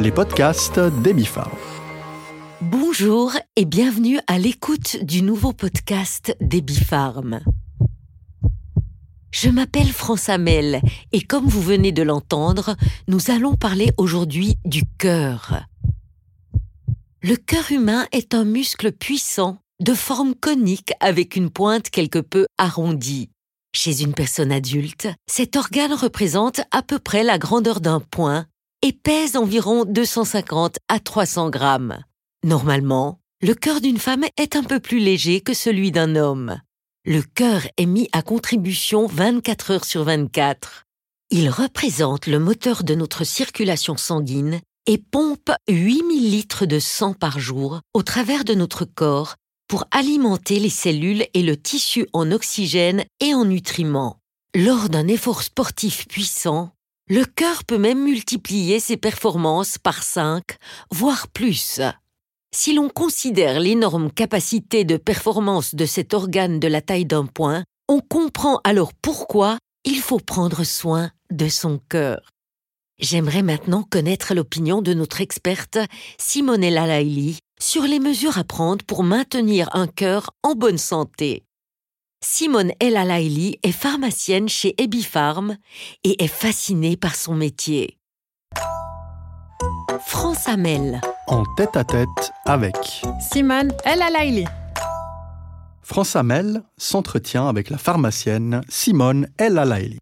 les podcasts d'Ebifarm. Bonjour et bienvenue à l'écoute du nouveau podcast d'Ebifarm. Je m'appelle France Hamel et comme vous venez de l'entendre, nous allons parler aujourd'hui du cœur. Le cœur humain est un muscle puissant, de forme conique avec une pointe quelque peu arrondie. Chez une personne adulte, cet organe représente à peu près la grandeur d'un poing et pèse environ 250 à 300 grammes. Normalement, le cœur d'une femme est un peu plus léger que celui d'un homme. Le cœur est mis à contribution 24 heures sur 24. Il représente le moteur de notre circulation sanguine et pompe 8000 litres de sang par jour au travers de notre corps pour alimenter les cellules et le tissu en oxygène et en nutriments. Lors d'un effort sportif puissant, le cœur peut même multiplier ses performances par 5, voire plus. Si l'on considère l'énorme capacité de performance de cet organe de la taille d'un point, on comprend alors pourquoi il faut prendre soin de son cœur. J'aimerais maintenant connaître l'opinion de notre experte Simonella Laili sur les mesures à prendre pour maintenir un cœur en bonne santé. Simone El Alaili est pharmacienne chez Ebifarm et est fascinée par son métier. France Hamel. En tête à tête avec Simone El Alaili. France Hamel s'entretient avec la pharmacienne Simone El Alaili.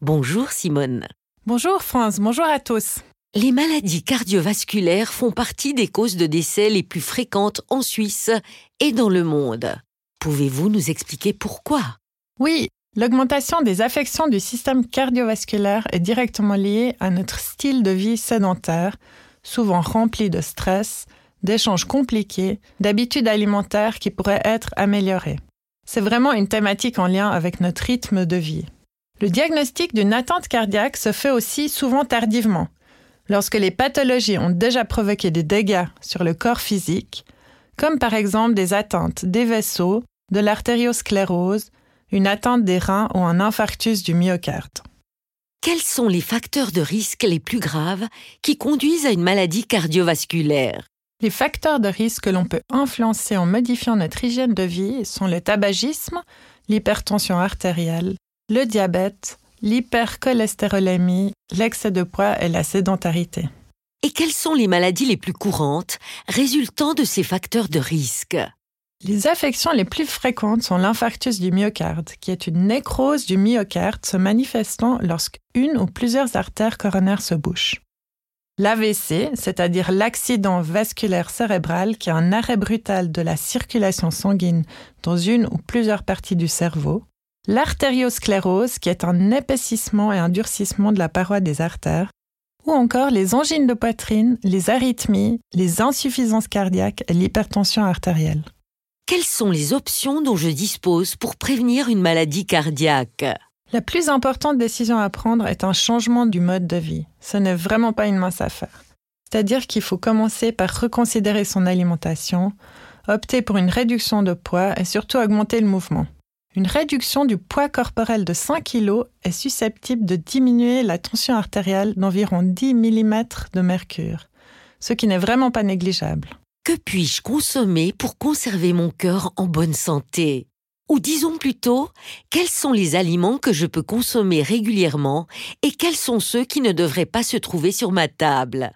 Bonjour Simone. Bonjour France, bonjour à tous. Les maladies cardiovasculaires font partie des causes de décès les plus fréquentes en Suisse et dans le monde. Pouvez-vous nous expliquer pourquoi? Oui, l'augmentation des affections du système cardiovasculaire est directement liée à notre style de vie sédentaire, souvent rempli de stress, d'échanges compliqués, d'habitudes alimentaires qui pourraient être améliorées. C'est vraiment une thématique en lien avec notre rythme de vie. Le diagnostic d'une attente cardiaque se fait aussi souvent tardivement, lorsque les pathologies ont déjà provoqué des dégâts sur le corps physique, comme par exemple des atteintes des vaisseaux, de l'artériosclérose, une atteinte des reins ou un infarctus du myocarde. Quels sont les facteurs de risque les plus graves qui conduisent à une maladie cardiovasculaire? Les facteurs de risque que l'on peut influencer en modifiant notre hygiène de vie sont le tabagisme, l'hypertension artérielle, le diabète, l'hypercholestérolémie, l'excès de poids et la sédentarité. Et quelles sont les maladies les plus courantes résultant de ces facteurs de risque? Les affections les plus fréquentes sont l'infarctus du myocarde, qui est une nécrose du myocarde se manifestant lorsque une ou plusieurs artères coronaires se bouchent. L'AVC, c'est-à-dire l'accident vasculaire cérébral, qui est un arrêt brutal de la circulation sanguine dans une ou plusieurs parties du cerveau, l'artériosclérose, qui est un épaississement et un durcissement de la paroi des artères, ou encore les angines de poitrine, les arythmies, les insuffisances cardiaques et l'hypertension artérielle. Quelles sont les options dont je dispose pour prévenir une maladie cardiaque? La plus importante décision à prendre est un changement du mode de vie. Ce n'est vraiment pas une mince affaire. C'est-à-dire qu'il faut commencer par reconsidérer son alimentation, opter pour une réduction de poids et surtout augmenter le mouvement. Une réduction du poids corporel de 5 kg est susceptible de diminuer la tension artérielle d'environ 10 mm de mercure, ce qui n'est vraiment pas négligeable. Que puis-je consommer pour conserver mon cœur en bonne santé? Ou disons plutôt, quels sont les aliments que je peux consommer régulièrement et quels sont ceux qui ne devraient pas se trouver sur ma table?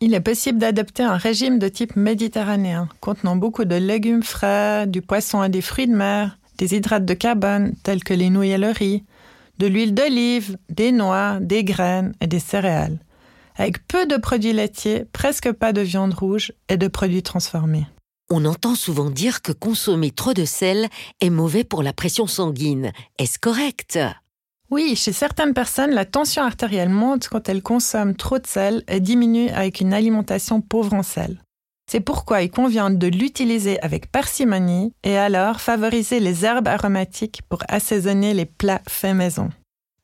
Il est possible d'adopter un régime de type méditerranéen, contenant beaucoup de légumes frais, du poisson et des fruits de mer, des hydrates de carbone tels que les nouilles et le riz, de l'huile d'olive, des noix, des graines et des céréales, avec peu de produits laitiers, presque pas de viande rouge et de produits transformés. On entend souvent dire que consommer trop de sel est mauvais pour la pression sanguine. Est-ce correct? Oui, chez certaines personnes, la tension artérielle monte quand elles consomment trop de sel et diminue avec une alimentation pauvre en sel. C'est pourquoi il convient de l'utiliser avec parcimonie et alors favoriser les herbes aromatiques pour assaisonner les plats faits maison.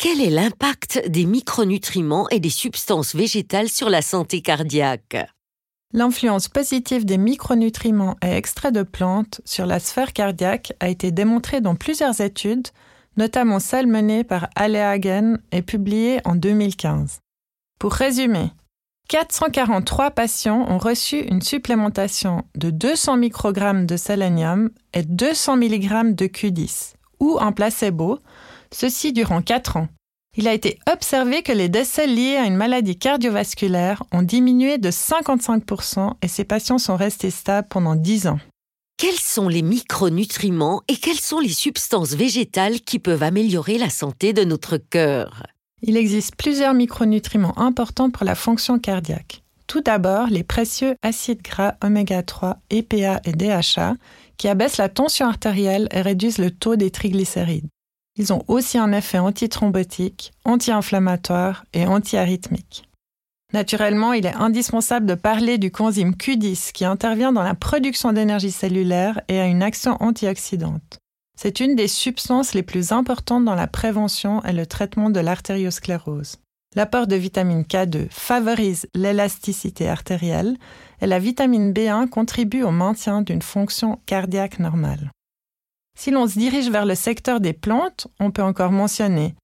Quel est l'impact des micronutriments et des substances végétales sur la santé cardiaque? L'influence positive des micronutriments et extraits de plantes sur la sphère cardiaque a été démontrée dans plusieurs études, notamment celle menée par Alea et publiée en 2015. Pour résumer, 443 patients ont reçu une supplémentation de 200 microgrammes de sélénium et 200 mg de Q10, ou en placebo, ceci durant 4 ans. Il a été observé que les décès liés à une maladie cardiovasculaire ont diminué de 55% et ces patients sont restés stables pendant 10 ans. Quels sont les micronutriments et quelles sont les substances végétales qui peuvent améliorer la santé de notre cœur? Il existe plusieurs micronutriments importants pour la fonction cardiaque. Tout d'abord, les précieux acides gras oméga 3, EPA et DHA qui abaissent la tension artérielle et réduisent le taux des triglycérides. Ils ont aussi un effet antithrombotique, anti-inflammatoire et antiarythmique. Naturellement, il est indispensable de parler du coenzyme Q10 qui intervient dans la production d'énergie cellulaire et a une action antioxydante. C'est une des substances les plus importantes dans la prévention et le traitement de l'artériosclérose. L'apport de vitamine K2 favorise l'élasticité artérielle et la vitamine B1 contribue au maintien d'une fonction cardiaque normale. Si l'on se dirige vers le secteur des plantes, on peut encore mentionner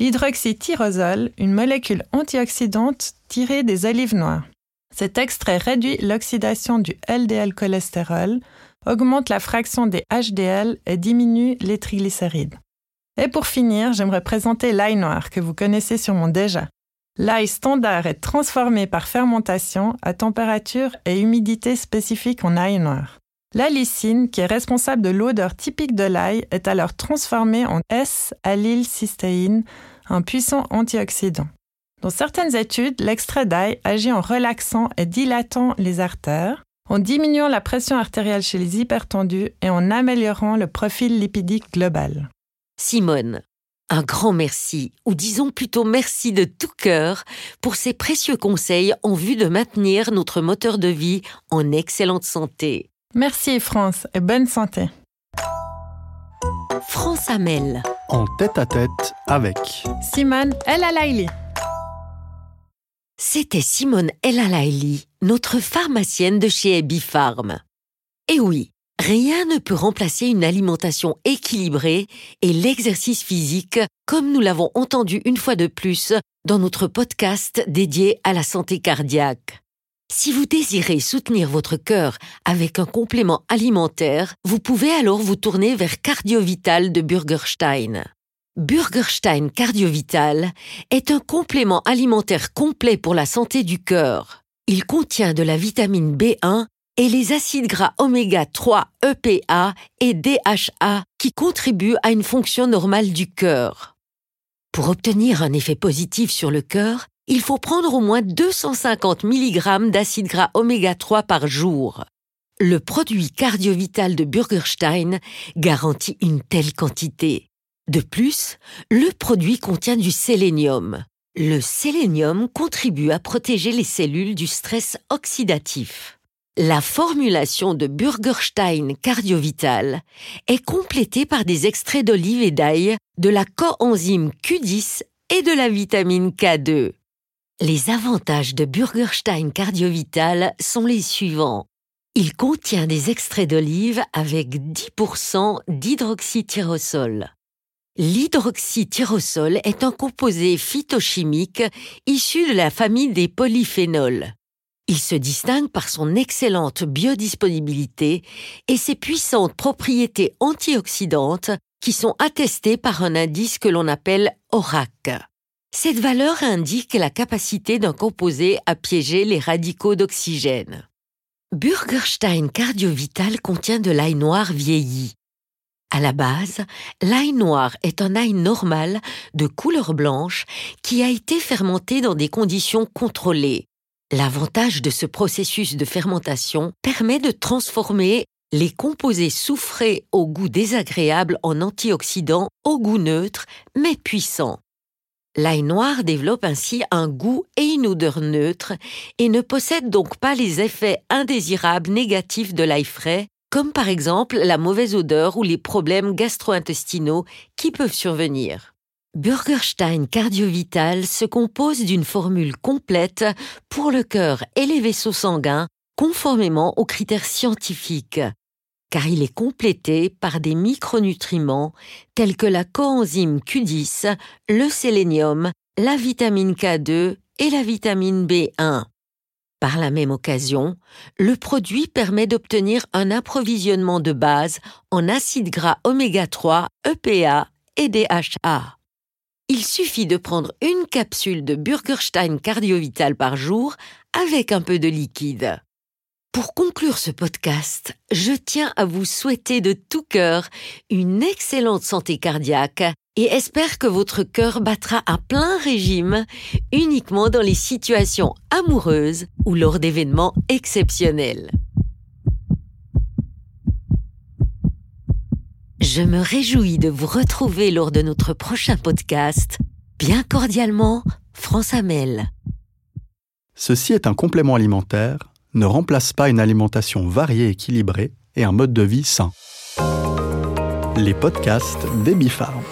l'hydroxytyrosol, une molécule antioxydante tirée des olives noires. Cet extrait réduit l'oxydation du LDL cholestérol, augmente la fraction des HDL et diminue les triglycérides. Et pour finir, j'aimerais présenter l'ail noir que vous connaissez sûrement déjà. L'ail standard est transformé par fermentation à température et humidité spécifique en ail noir. La lysine, qui est responsable de l'odeur typique de l'ail, est alors transformée en S-allylcystéine, un puissant antioxydant. Dans certaines études, l'extrait d'ail agit en relaxant et dilatant les artères, en diminuant la pression artérielle chez les hypertendus et en améliorant le profil lipidique global. Simone, un grand merci, ou disons plutôt merci de tout cœur, pour ces précieux conseils en vue de maintenir notre moteur de vie en excellente santé. Merci France et bonne santé. France Amel. En tête à tête avec Simone El Alaili. C'était Simone El Alaili, notre pharmacienne de chez Ebifarm. Et oui, rien ne peut remplacer une alimentation équilibrée et l'exercice physique, comme nous l'avons entendu une fois de plus dans notre podcast dédié à la santé cardiaque. Si vous désirez soutenir votre cœur avec un complément alimentaire, vous pouvez alors vous tourner vers Cardiovital de Burgerstein. Burgerstein Cardiovital est un complément alimentaire complet pour la santé du cœur. Il contient de la vitamine B1 et les acides gras oméga 3 EPA et DHA qui contribuent à une fonction normale du cœur. Pour obtenir un effet positif sur le cœur, il faut prendre au moins 250 mg d'acide gras oméga 3 par jour. Le produit cardiovital de Burgerstein garantit une telle quantité. De plus, le produit contient du sélénium. Le sélénium contribue à protéger les cellules du stress oxydatif. La formulation de Burgerstein Cardiovital est complétée par des extraits d'olive et d'ail, de la coenzyme Q10 et de la vitamine K2. Les avantages de Burgerstein Cardiovital sont les suivants. Il contient des extraits d'olive avec 10% d'hydroxytyrosol. L'hydroxytyrosol est un composé phytochimique issu de la famille des polyphénols. Il se distingue par son excellente biodisponibilité et ses puissantes propriétés antioxydantes qui sont attestées par un indice que l'on appelle ORAC. Cette valeur indique la capacité d'un composé à piéger les radicaux d'oxygène. Burgerstein Cardiovital contient de l'ail noir vieilli. À la base, l'ail noir est un ail normal de couleur blanche qui a été fermenté dans des conditions contrôlées. L'avantage de ce processus de fermentation permet de transformer les composés soufrés au goût désagréable en antioxydants au goût neutre mais puissant. L'ail noir développe ainsi un goût et une odeur neutre et ne possède donc pas les effets indésirables négatifs de l'ail frais, comme par exemple la mauvaise odeur ou les problèmes gastro-intestinaux qui peuvent survenir. Burgerstein Cardiovital se compose d'une formule complète pour le cœur et les vaisseaux sanguins, conformément aux critères scientifiques, car il est complété par des micronutriments tels que la coenzyme Q10, le sélénium, la vitamine K2 et la vitamine B1. Par la même occasion, le produit permet d'obtenir un approvisionnement de base en acides gras oméga 3, EPA et DHA. Il suffit de prendre une capsule de Burgerstein Cardiovital par jour avec un peu de liquide. Pour conclure ce podcast, je tiens à vous souhaiter de tout cœur une excellente santé cardiaque et espère que votre cœur battra à plein régime uniquement dans les situations amoureuses ou lors d'événements exceptionnels. Je me réjouis de vous retrouver lors de notre prochain podcast. Bien cordialement, France Amel. Ceci est un complément alimentaire, ne remplace pas une alimentation variée et équilibrée et un mode de vie sain. Les podcasts des Bifarm.